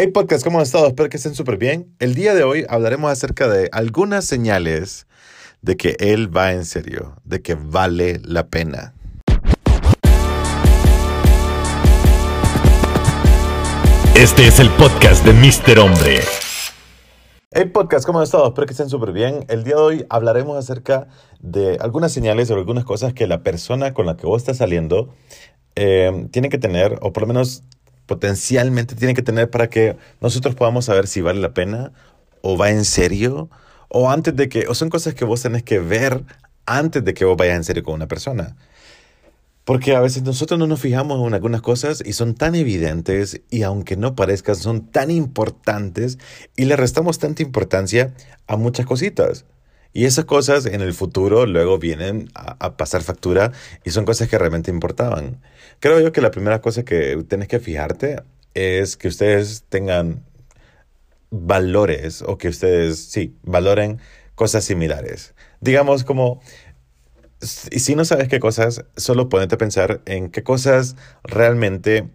Hey podcast, ¿cómo han estado? Espero que estén súper bien. El día de hoy hablaremos acerca de algunas señales de que él va en serio, de que vale la pena. Este es el podcast de Mr. Hombre. Hey podcast, ¿cómo han estado? Espero que estén súper bien. El día de hoy hablaremos acerca de algunas señales o algunas cosas que la persona con la que vos estás saliendo eh, tiene que tener, o por lo menos potencialmente tiene que tener para que nosotros podamos saber si vale la pena o va en serio o antes de que, o son cosas que vos tenés que ver antes de que vos vayas en serio con una persona. Porque a veces nosotros no nos fijamos en algunas cosas y son tan evidentes y aunque no parezcan, son tan importantes y le restamos tanta importancia a muchas cositas. Y esas cosas en el futuro luego vienen a, pasar factura y son cosas que realmente importaban. Creo yo que la primera cosa que tienes que fijarte es que ustedes tengan valores o que ustedes, sí, valoren cosas similares. Digamos como, si no sabes qué cosas, solo ponete a pensar en qué cosas realmente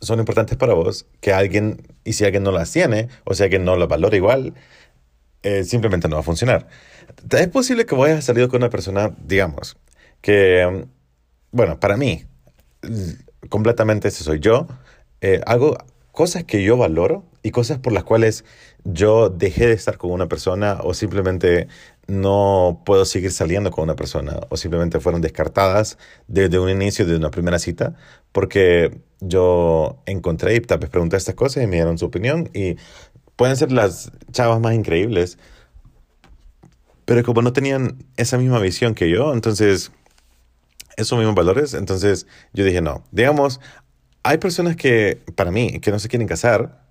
son importantes para vos, que alguien, y si alguien no las tiene, o si alguien no las valora igual, eh, simplemente no va a funcionar. Es posible que vayas a salir con una persona, digamos, que, bueno, para mí, completamente ese soy yo, eh, hago cosas que yo valoro y cosas por las cuales yo dejé de estar con una persona o simplemente no puedo seguir saliendo con una persona o simplemente fueron descartadas desde un inicio de una primera cita porque yo encontré y tal pregunté estas cosas y me dieron su opinión y pueden ser las chavas más increíbles, pero como no tenían esa misma visión que yo, entonces, esos mismos valores, entonces yo dije, no, digamos, hay personas que, para mí, que no se quieren casar,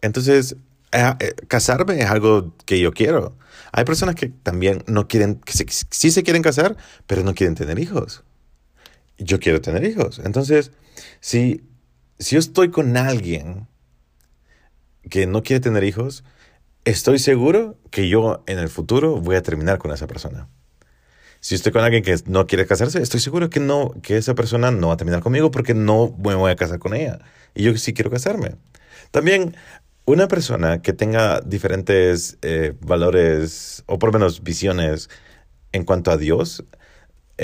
entonces, eh, eh, casarme es algo que yo quiero. Hay personas que también no quieren, que sí se quieren casar, pero no quieren tener hijos. Yo quiero tener hijos. Entonces, si, si yo estoy con alguien que no quiere tener hijos, estoy seguro que yo en el futuro voy a terminar con esa persona. Si estoy con alguien que no quiere casarse, estoy seguro que no, que esa persona no va a terminar conmigo porque no me voy a casar con ella. Y yo sí quiero casarme. También una persona que tenga diferentes eh, valores o por lo menos visiones en cuanto a Dios,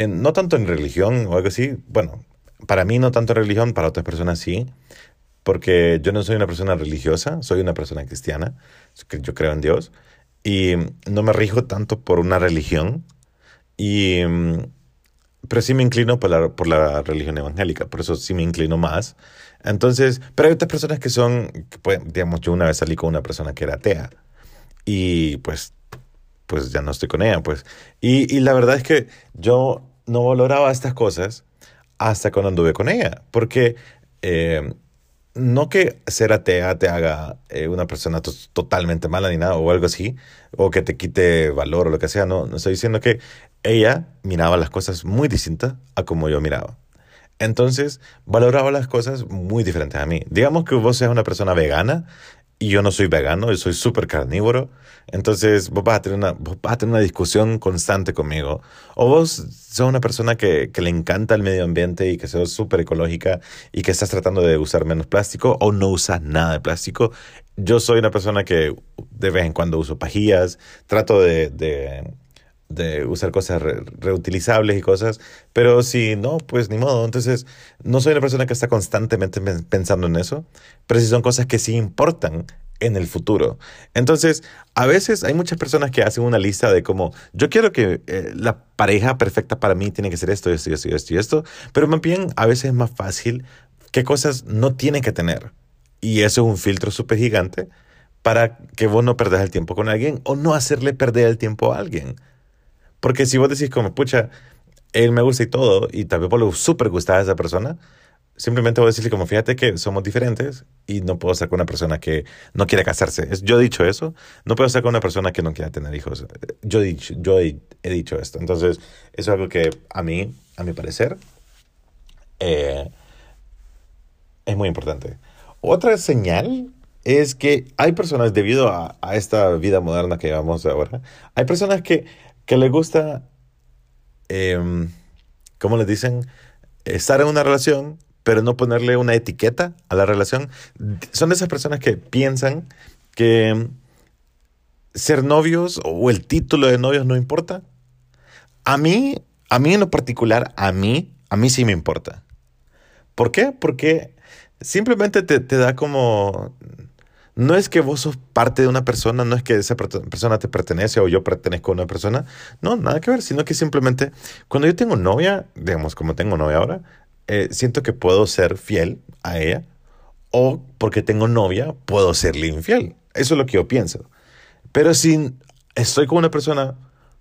no tanto en religión o algo así, bueno, para mí no tanto en religión, para otras personas sí, porque yo no soy una persona religiosa, soy una persona cristiana, yo creo en Dios, y no me rijo tanto por una religión, y, pero sí me inclino por la, por la religión evangélica, por eso sí me inclino más. Entonces, pero hay otras personas que son, que digamos, yo una vez salí con una persona que era atea, y pues, pues ya no estoy con ella, pues. Y, y la verdad es que yo no valoraba estas cosas hasta cuando anduve con ella, porque eh, no que ser atea te haga eh, una persona totalmente mala ni nada o algo así, o que te quite valor o lo que sea, no, no estoy diciendo que ella miraba las cosas muy distintas a como yo miraba. Entonces, valoraba las cosas muy diferentes a mí. Digamos que vos seas una persona vegana y yo no soy vegano, yo soy súper carnívoro. Entonces vos vas, a tener una, vos vas a tener una discusión constante conmigo. O vos sos una persona que, que le encanta el medio ambiente y que sos súper ecológica y que estás tratando de usar menos plástico o no usas nada de plástico. Yo soy una persona que de vez en cuando uso pajillas, trato de, de de usar cosas reutilizables y cosas, pero si no, pues ni modo. Entonces, no soy una persona que está constantemente pensando en eso, pero si son cosas que sí importan en el futuro. Entonces, a veces hay muchas personas que hacen una lista de como, yo quiero que eh, la pareja perfecta para mí tiene que ser esto, esto, esto, esto y esto, pero más bien a veces es más fácil qué cosas no tienen que tener. Y eso es un filtro súper gigante para que vos no perdas el tiempo con alguien o no hacerle perder el tiempo a alguien. Porque si vos decís como, pucha, él me gusta y todo, y tal vez vos le súper gustar a esa persona, simplemente voy a decirle como, fíjate que somos diferentes y no puedo estar con una persona que no quiere casarse. Yo he dicho eso, no puedo estar con una persona que no quiera tener hijos. Yo he dicho, yo he, dicho esto. Entonces, eso es algo que a mí, a mi parecer, eh, es muy importante. Otra señal es que hay personas, debido a, a, esta vida moderna que llevamos ahora, hay personas que que le gusta, eh, ¿cómo les dicen? Estar en una relación, pero no ponerle una etiqueta a la relación. Son esas personas que piensan que ser novios o el título de novios no importa. A mí, a mí en lo particular, a mí, a mí sí me importa. ¿Por qué? Porque simplemente te, te da como... No es que vos sos parte de una persona, no es que esa persona te pertenece o yo pertenezco a una persona. No, nada que ver, sino que simplemente cuando yo tengo novia, digamos como tengo novia ahora, eh, siento que puedo ser fiel a ella o porque tengo novia, puedo serle infiel. Eso es lo que yo pienso. Pero si estoy con una persona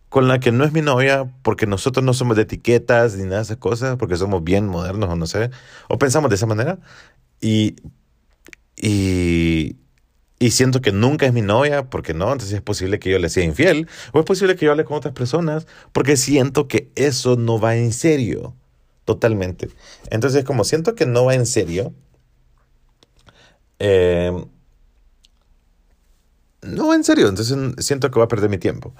con la que no es mi novia, porque nosotros no somos de etiquetas ni nada de esas cosas, porque somos bien modernos o no sé, o pensamos de esa manera, y, y, y siento que nunca es mi novia, porque no, entonces es posible que yo le sea infiel, o es posible que yo hable con otras personas, porque siento que eso no va en serio, totalmente. Entonces, como siento que no va en serio, eh, no, en serio, entonces siento que voy a perder mi tiempo.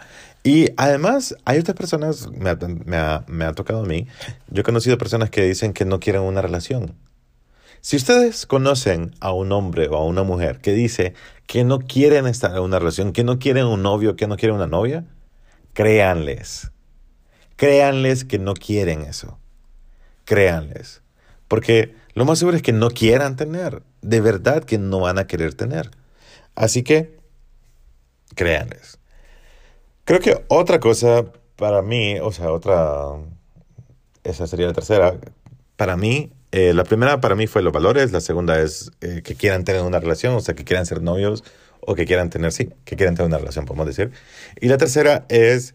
Y además, hay otras personas, me ha, me, ha, me ha, tocado a mí, yo he conocido personas que dicen que no quieren una relación. Si ustedes conocen a un hombre o a una mujer que dice que no quieren estar en una relación, que no quieren un novio, que no quieren una novia, créanles. Créanles que no quieren eso. Créanles. Porque lo más seguro es que no quieran tener. De verdad que no van a querer tener. Así que créanles. Creo que otra cosa para mí, o sea, otra, esa sería la tercera, para mí, eh, la primera para mí fue los valores, la segunda es eh, que quieran tener una relación, o sea, que quieran ser novios o que quieran tener, sí, que quieran tener una relación, podemos decir. Y la tercera es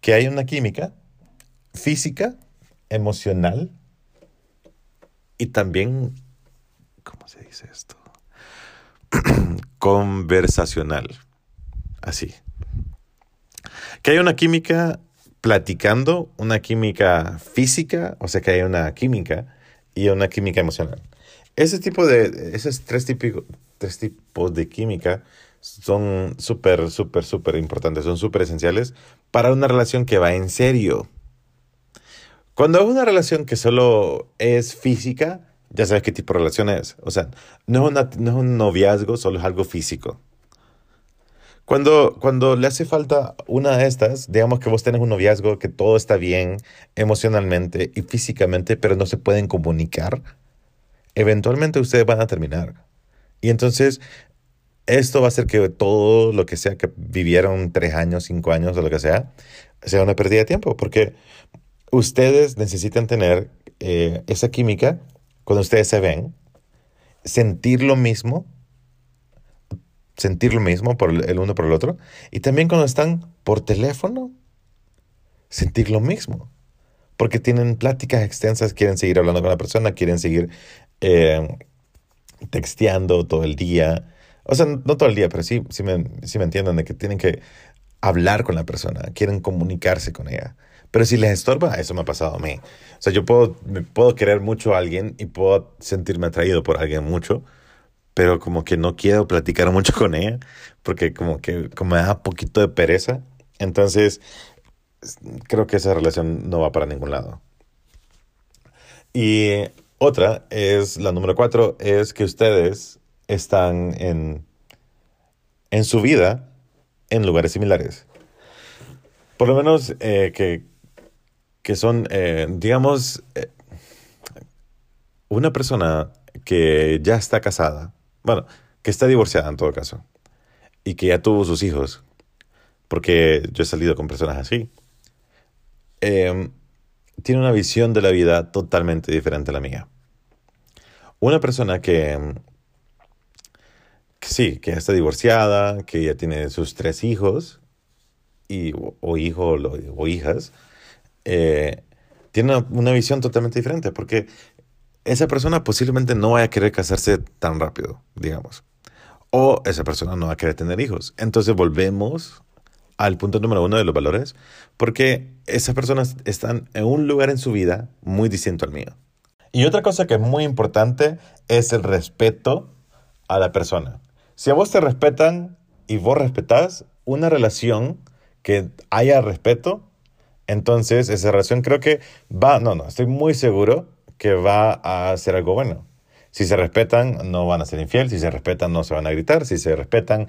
que hay una química física, emocional y también, ¿cómo se dice esto? Conversacional así. Que hay una química platicando, una química física, o sea que hay una química y una química emocional. Ese tipo de, esos tres, tres tipos de química son súper, súper, súper importantes, son súper esenciales para una relación que va en serio. Cuando es una relación que solo es física, ya sabes qué tipo de relación es. O sea, no es, no es un noviazgo, solo es algo físico. Cuando, cuando le hace falta una de estas, digamos que vos tenés un noviazgo, que todo está bien emocionalmente y físicamente, pero no se pueden comunicar, eventualmente ustedes van a terminar. Y entonces, esto va a hacer que todo lo que sea que vivieron tres años, cinco años o lo que sea, sea una pérdida de tiempo, porque ustedes necesitan tener eh, esa química cuando ustedes se ven, sentir lo mismo sentir lo mismo por el uno por el otro. Y también cuando están por teléfono, sentir lo mismo. Porque tienen pláticas extensas, quieren seguir hablando con la persona, quieren seguir eh, texteando todo el día. O sea, no todo el día, pero sí, sí, me, sí me entienden de que tienen que hablar con la persona, quieren comunicarse con ella. Pero si les estorba, eso me ha pasado a mí. O sea, yo puedo, puedo querer mucho a alguien y puedo sentirme atraído por alguien mucho, pero como que no quiero platicar mucho con ella, porque como que como me da poquito de pereza. Entonces, creo que esa relación no va para ningún lado. Y otra es, la número cuatro, es que ustedes están en, en su vida en lugares similares. Por lo menos eh, que, que son, eh, digamos, eh, una persona que ya está casada bueno, que está divorciada en todo caso, y que ya tuvo sus hijos, porque yo he salido con personas así, em, tiene una visión de la vida totalmente diferente a la mía. Una persona que, sí, que está divorciada, que ya tiene sus tres hijos, y, o, hijos o, hijas, eh, tiene una, visión totalmente diferente, porque esa persona posiblemente no vaya a querer casarse tan rápido, digamos. O esa persona no va a querer tener hijos. Entonces volvemos al punto número uno de los valores, porque esas personas están en un lugar en su vida muy distinto al mío. Y otra cosa que es muy importante es el respeto a la persona. Si a vos te respetan y vos respetás una relación que haya respeto, entonces esa relación creo que va, no, no, estoy muy seguro que va a hacer algo bueno. Si se respetan, no van a ser infiel. Si se respetan, no se van a gritar. Si se respetan,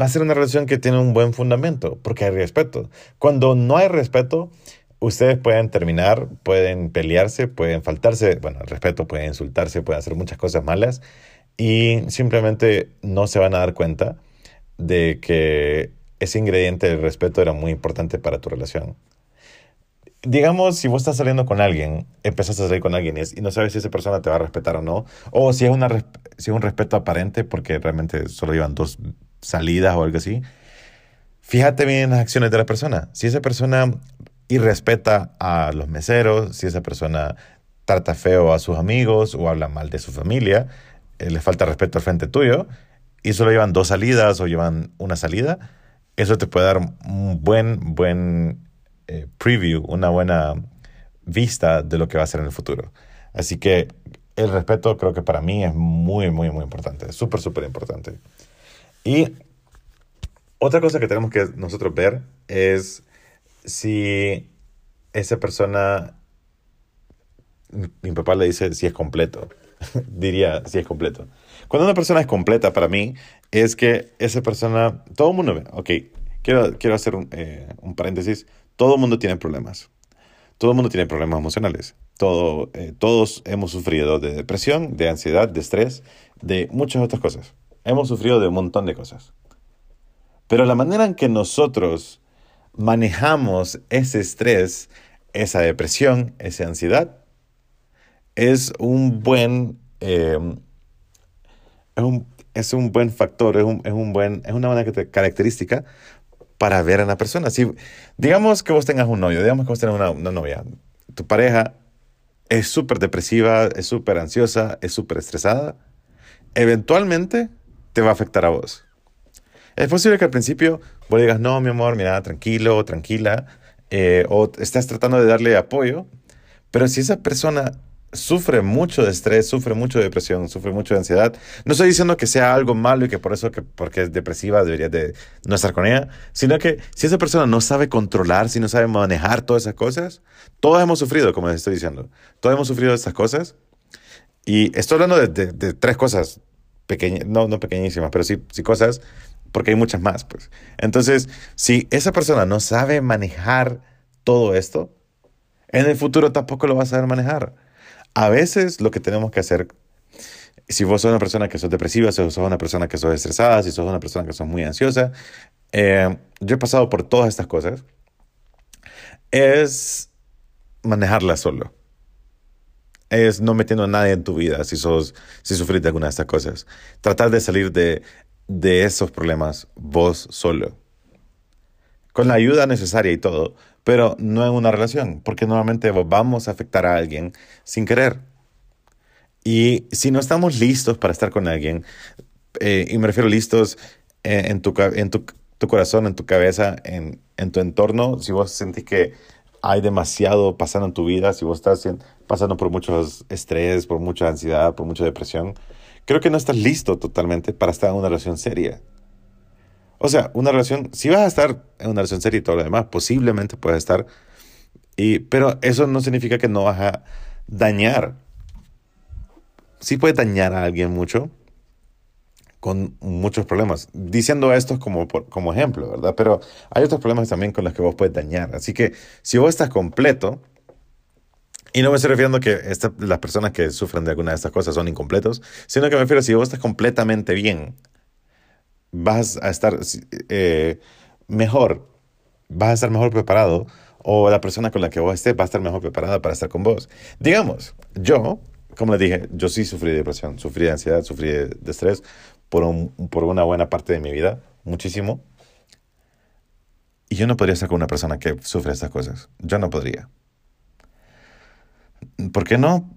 va a ser una relación que tiene un buen fundamento, porque hay respeto. Cuando no hay respeto, ustedes pueden terminar, pueden pelearse, pueden faltarse, bueno, el respeto, pueden insultarse, pueden hacer muchas cosas malas y simplemente no se van a dar cuenta de que ese ingrediente del respeto era muy importante para tu relación. Digamos, si vos estás saliendo con alguien, empezás a salir con alguien y no sabes si esa persona te va a respetar o no, o si es, una, si es un respeto aparente porque realmente solo llevan dos salidas o algo así, fíjate bien en las acciones de la persona. Si esa persona irrespeta a los meseros, si esa persona trata feo a sus amigos o habla mal de su familia, eh, le falta respeto al frente tuyo y solo llevan dos salidas o llevan una salida, eso te puede dar un buen, buen eh, preview, una buena vista de lo que va a ser en el futuro. Así que el respeto creo que para mí es muy, muy, muy importante, súper, súper importante. Y otra cosa que tenemos que nosotros ver es si esa persona, mi papá le dice si es completo, diría si es completo. Cuando una persona es completa para mí, es que esa persona, todo el mundo ve, ok, quiero, quiero hacer un, eh, un paréntesis, todo el mundo tiene problemas. Todo el mundo tiene problemas emocionales. Todo, eh, todos hemos sufrido de depresión, de ansiedad, de estrés, de muchas otras cosas. Hemos sufrido de un montón de cosas. Pero la manera en que nosotros manejamos ese estrés, esa depresión, esa ansiedad, es un buen, eh, es, un, buen factor, es, un, buen, es una buena característica para ver a una persona. Si, digamos que vos tengas un novio, digamos que vos tengas una, una novia, tu pareja es súper depresiva, es súper ansiosa, es súper estresada, eventualmente te va a afectar a vos. Es posible que al principio vos digas, no, mi amor, mira, tranquilo, tranquila, eh, o estás tratando de darle apoyo, pero si esa persona sufre mucho de estrés, sufre mucho de depresión, sufre mucho de ansiedad. No estoy diciendo que sea algo malo y que por eso, que porque es depresiva, deberías de no estar con ella, sino que si esa persona no sabe controlar, si no sabe manejar todas esas cosas, todos hemos sufrido, como les estoy diciendo, todos hemos sufrido estas cosas. Y estoy hablando de, de, tres cosas pequeñas, no, no pequeñísimas, pero sí, sí cosas porque hay muchas más, pues. Entonces, si esa persona no sabe manejar todo esto, en el futuro tampoco lo va a saber manejar. A veces lo que tenemos que hacer, si vos sos una persona que sos depresiva, si sos una persona que sos estresada, si sos una persona que sos muy ansiosa, eh, yo he pasado por todas estas cosas, es manejarla solo. Es no metiendo a nadie en tu vida si, sos, si sufrís de alguna de estas cosas. Tratar de salir de, de esos problemas vos solo. Con la ayuda necesaria y todo, pero no en una relación, porque normalmente vamos a afectar a alguien sin querer. Y si no estamos listos para estar con alguien, eh, y me refiero listos en, tu, en tu, tu, corazón, en tu cabeza, en, en tu entorno, si vos sentís que hay demasiado pasando en tu vida, si vos estás pasando por mucho estrés, por mucha ansiedad, por mucha depresión, creo que no estás listo totalmente para estar en una relación seria. O sea, una relación, si vas a estar en una relación seria y todo lo demás, posiblemente puedes estar, y, pero eso no significa que no vas a dañar. Sí puede dañar a alguien mucho, con muchos problemas. Diciendo esto como, como ejemplo, ¿verdad? Pero hay otros problemas también con los que vos puedes dañar. Así que si vos estás completo, y no me estoy refiriendo que las personas que sufren de alguna de estas cosas son incompletos, sino que me refiero a si vos estás completamente bien, vas a estar eh, mejor, vas a estar mejor preparado o la persona con la que vos estés va a estar mejor preparada para estar con vos. Digamos, yo, como les dije, yo sí sufrí de depresión, sufrí de ansiedad, sufrí de, estrés por, por una buena parte de mi vida, muchísimo. Y yo no podría estar con una persona que sufre estas cosas. Yo no podría. ¿Por qué no?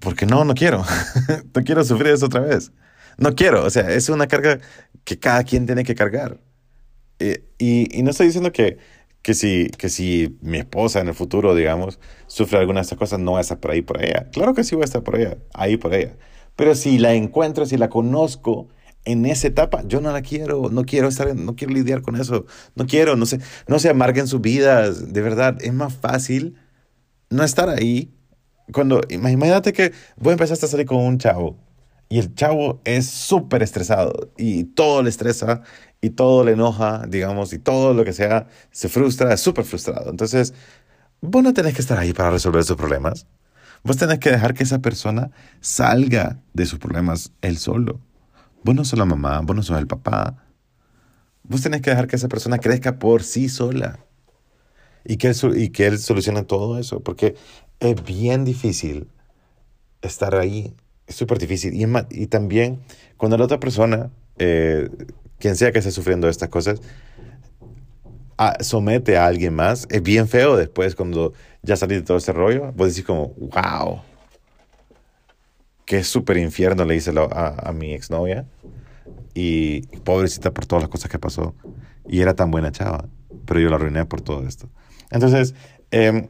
Porque no, no quiero. no quiero sufrir eso otra vez. No quiero. O sea, es una carga que cada quien tiene que cargar. Eh, y, y, no estoy diciendo que, que, si, que si mi esposa en el futuro, digamos, sufre alguna de estas cosas, no va a estar por ahí por ella. Claro que sí voy a estar por ella, ahí por ella. Pero si la encuentro, si la conozco en esa etapa, yo no la quiero, no quiero estar, no quiero lidiar con eso, no quiero, no sé, no se amarguen sus vidas, de verdad, es más fácil no estar ahí cuando, imagínate que vos empezaste a salir con un chavo y el chavo es súper estresado y todo le estresa y todo le enoja, digamos, y todo lo que sea se frustra, es súper frustrado. Entonces, vos no tenés que estar ahí para resolver sus problemas. Vos tenés que dejar que esa persona salga de sus problemas él solo. Vos no sos la mamá, vos no sos el papá. Vos tenés que dejar que esa persona crezca por sí sola y que él, y que él solucione todo eso, porque es bien difícil estar ahí, es súper difícil. Y, y, también cuando la otra persona, eh, quien sea que esté sufriendo estas cosas, somete a alguien más, es bien feo después cuando ya salí de todo ese rollo, vos decís como, wow, qué súper infierno le hice a, a mi exnovia y pobrecita por todas las cosas que pasó y era tan buena chava, pero yo la arruiné por todo esto. Entonces, eh,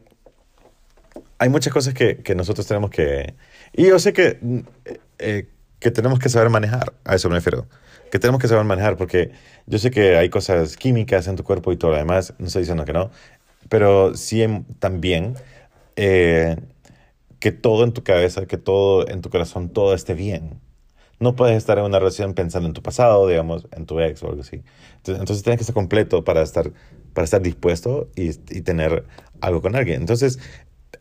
hay muchas cosas que, que, nosotros tenemos que... Y yo sé que, eh, que tenemos que saber manejar, a eso me refiero, que tenemos que saber manejar porque yo sé que hay cosas químicas en tu cuerpo y todo lo demás, no estoy diciendo que no, pero sí también eh, que todo en tu cabeza, que todo en tu corazón, todo esté bien. No puedes estar en una relación pensando en tu pasado, digamos, en tu ex o algo así. Entonces, entonces tienes que estar completo para estar, para estar dispuesto y, y tener algo con alguien. Entonces,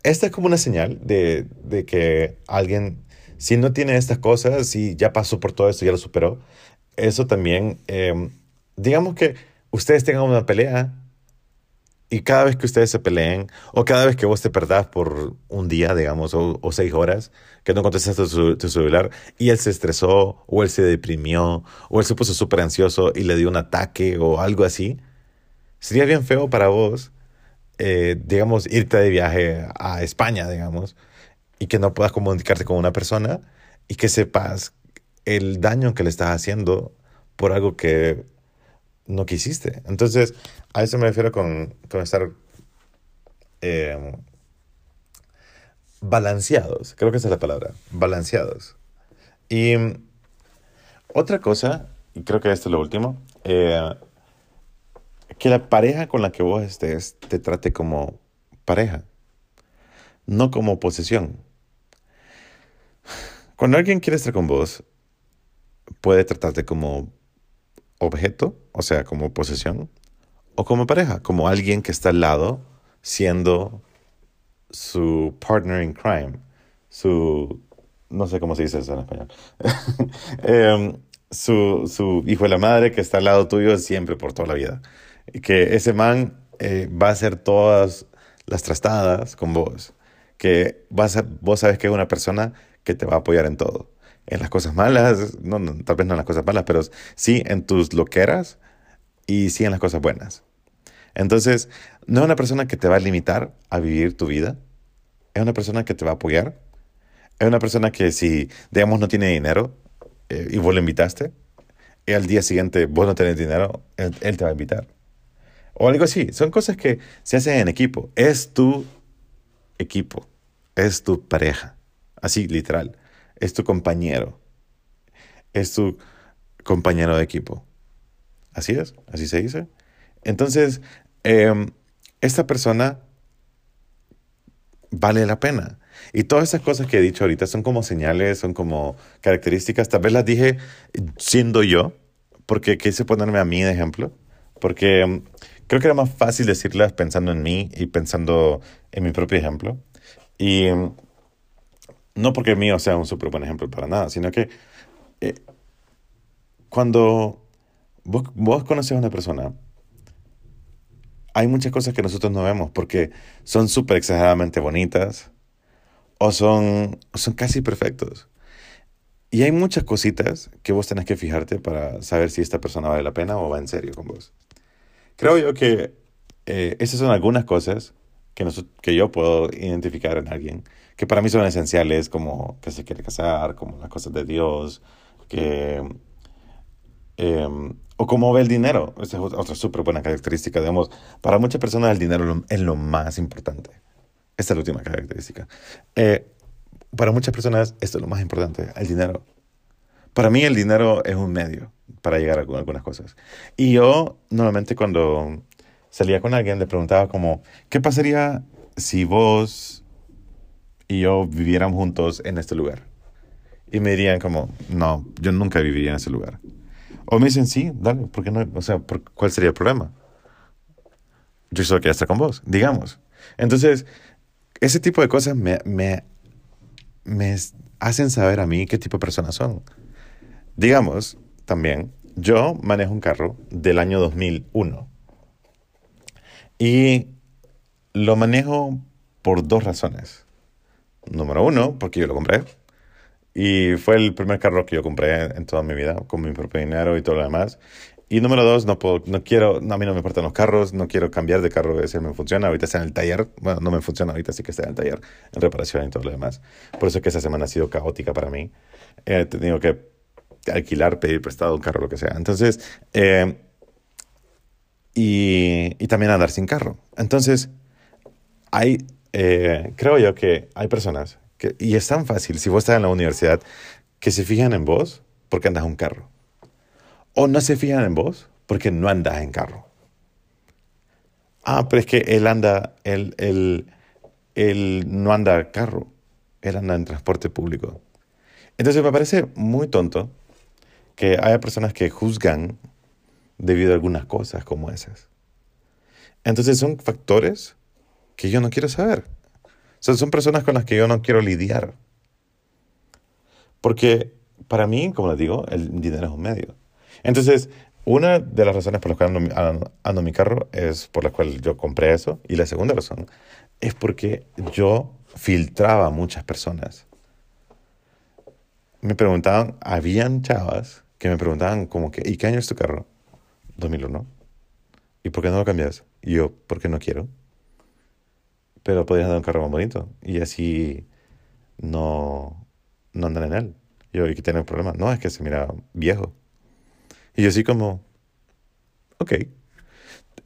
esta es como una señal de, de, que alguien, si no tiene estas cosas, si ya pasó por todo esto, ya lo superó, eso también, eh, digamos que ustedes tengan una pelea y cada vez que ustedes se peleen, o cada vez que vos te perdás por un día, digamos, o, seis horas, que no contestaste tu, tu, celular, y él se estresó, o él se deprimió, o él se puso súper ansioso y le dio un ataque o algo así, sería bien feo para vos, eh, digamos, irte de viaje a España, digamos, y que no puedas comunicarte con una persona y que sepas el daño que le estás haciendo por algo que no quisiste. Entonces, a eso me refiero con, estar eh, balanceados. Creo que esa es la palabra, balanceados. Y otra cosa, y creo que esto es lo último, eh, que la pareja con la que vos estés te trate como pareja, no como posesión. Cuando alguien quiere estar con vos, puede tratarte como objeto, o sea, como posesión, o como pareja, como alguien que está al lado siendo su partner in crime, su, no sé cómo se dice eso en español, em, su, su, hijo de la madre que está al lado tuyo siempre por toda la vida. Que ese man eh, va a hacer todas las trastadas con vos, que vas a, vos sabes que es una persona que te va a apoyar en todo en las cosas malas, no, tal vez no en las cosas malas, pero sí en tus loqueras y sí en las cosas buenas. Entonces, no es una persona que te va a limitar a vivir tu vida, es una persona que te va a apoyar, es una persona que si, digamos, no tiene dinero eh, y vos lo invitaste, y al día siguiente vos no tenés dinero, él, él te va a invitar. O algo así. Son cosas que se hacen en equipo. Es tu equipo, es tu pareja, así literal es tu compañero, es tu compañero de equipo. Así es, así se dice. Entonces, em, esta persona vale la pena. Y todas esas cosas que he dicho ahorita son como señales, son como características. Tal vez las dije siendo yo, porque quise ponerme a mí de ejemplo, porque em, creo que era más fácil decirlas pensando en mí y pensando en mi propio ejemplo. Y em, no porque el mío sea un súper buen ejemplo para nada, sino que eh, cuando vos, vos conoces a una persona, hay muchas cosas que nosotros no vemos porque son súper exageradamente bonitas o son, son casi perfectos. Y hay muchas cositas que vos tenés que fijarte para saber si esta persona vale la pena o va en serio con vos. Creo yo que eh, esas son algunas cosas que, que yo puedo identificar en alguien que para mí son esenciales, como que se quiere casar, como las cosas de Dios, que, em, o cómo ve el dinero. Esa es otra súper buena característica. Digamos, para muchas personas el dinero es lo más importante. Esta es la última característica. Eh, para muchas personas esto es lo más importante, el dinero. Para mí el dinero es un medio para llegar a algunas cosas. Y yo normalmente cuando salía con alguien le preguntaba como, ¿qué pasaría si vos y yo viviéramos juntos en este lugar. Y me dirían como, no, yo nunca viviría en ese lugar. O me dicen, sí, dale, ¿por qué no? O sea, ¿cuál sería el problema? Yo solo quiero estar con vos, digamos. Entonces, ese tipo de cosas me, me, me hacen saber a mí qué tipo de personas son. Digamos, también, yo manejo un carro del año 2001. Y lo manejo por dos razones. Número uno, porque yo lo compré. Y fue el primer carro que yo compré en toda mi vida, con mi propio dinero y todo lo demás. Y número dos, no, puedo, no quiero, a mí no me importan los carros, no quiero cambiar de carro, ese me funciona, ahorita está en el taller, bueno, no me funciona ahorita, sí que está en el taller, en reparación y todo lo demás. Por eso es que esa semana ha sido caótica para mí. He tenido que alquilar, pedir prestado un carro, lo que sea. Entonces, eh, y, también andar sin carro. Entonces, hay, eh, creo yo que hay personas, y es tan fácil, si vos estás en la universidad, que se fijan en vos porque andas un carro. O no se fijan en vos porque no andas en carro. Ah, pero es que él anda, él, él, él no anda carro, él anda en transporte público. Entonces me parece muy tonto que haya personas que juzgan debido a algunas cosas como esas. Entonces son factores que yo no quiero saber. Son, son personas con las que yo no quiero lidiar. Porque para mí, como les digo, el dinero es un medio. Entonces, una de las razones por las que ando, ando, mi carro es por la cual yo compré eso. Y la segunda razón es porque yo filtraba a muchas personas. Me preguntaban, habían chavas que me preguntaban como que, ¿y qué año es tu carro? 2001. ¿Y por qué no lo cambias? Y yo, porque no quiero. Pero podrías dar un carro más bonito. Y así no, no andan en él. Y yo, ¿y qué tiene el problema? No, es que se mira viejo. Y yo así como, ok.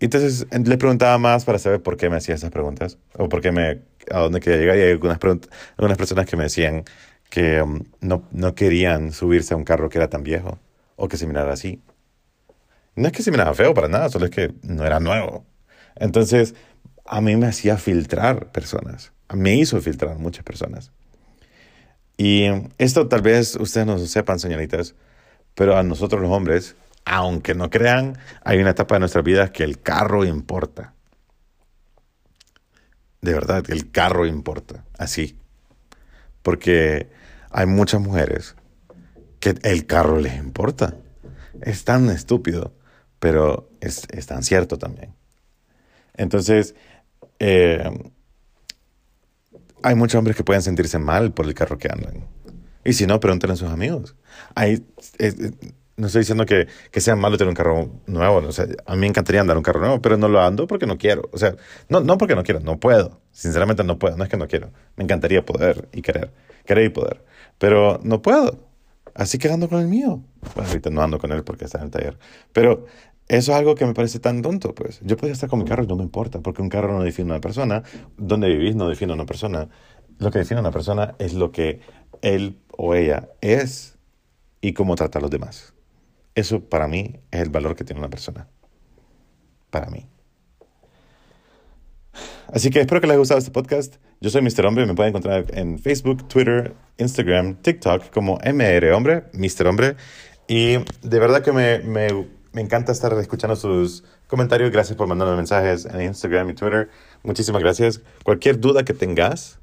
Entonces le preguntaba más para saber por qué me hacía esas preguntas. O por qué me, a dónde quería llegar. Y hay algunas, algunas personas que me decían, que um, no, no, querían subirse a un carro que era tan viejo o que se mirara así. No es que se mirara feo para nada, solo es que no era nuevo. Entonces, a mí me hacía filtrar personas. Me hizo filtrar muchas personas. Y esto tal vez ustedes no sepan, señoritas, pero a nosotros los hombres, aunque no crean, hay una etapa de nuestra vida que el carro importa. De verdad, el carro importa. Así. Porque hay muchas mujeres que el carro les importa. Es tan estúpido, pero es, tan cierto también. Entonces, eh, hay muchos hombres que pueden sentirse mal por el carro que andan. Y si no, pregúntenle a sus amigos. Hay, no estoy diciendo que, que, sea malo tener un carro nuevo. O sea, a mí me encantaría andar un carro nuevo, pero no lo ando porque no quiero. O sea, no, no porque no quiero, no puedo. Sinceramente no puedo. No es que no quiero. Me encantaría poder y querer. Querer y poder. Pero no puedo. Así que ando con el mío. Bueno, ahorita no ando con él porque está en el taller. Pero eso es algo que me parece tan tonto, pues. Yo podría estar con mi carro y no me importa, porque un carro no define a una persona. Donde vivís no define a una persona. Lo que define a una persona es lo que él o ella es y cómo trata a los demás. Eso para mí es el valor que tiene una persona. Para mí. Así que espero que les haya gustado este podcast. Yo soy Mr. Hombre, me pueden encontrar en Facebook, Twitter, Instagram, TikTok como MR Hombre, Mr. Hombre. Y de verdad que me, me, me encanta estar escuchando sus comentarios. Gracias por mandarme mensajes en Instagram y Twitter. Muchísimas gracias. Cualquier duda que tengas,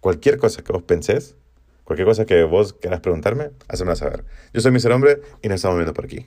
cualquier cosa que vos pensés, cualquier cosa que vos quieras preguntarme, hacemela saber. Yo soy Mr. Hombre y nos estamos viendo por aquí.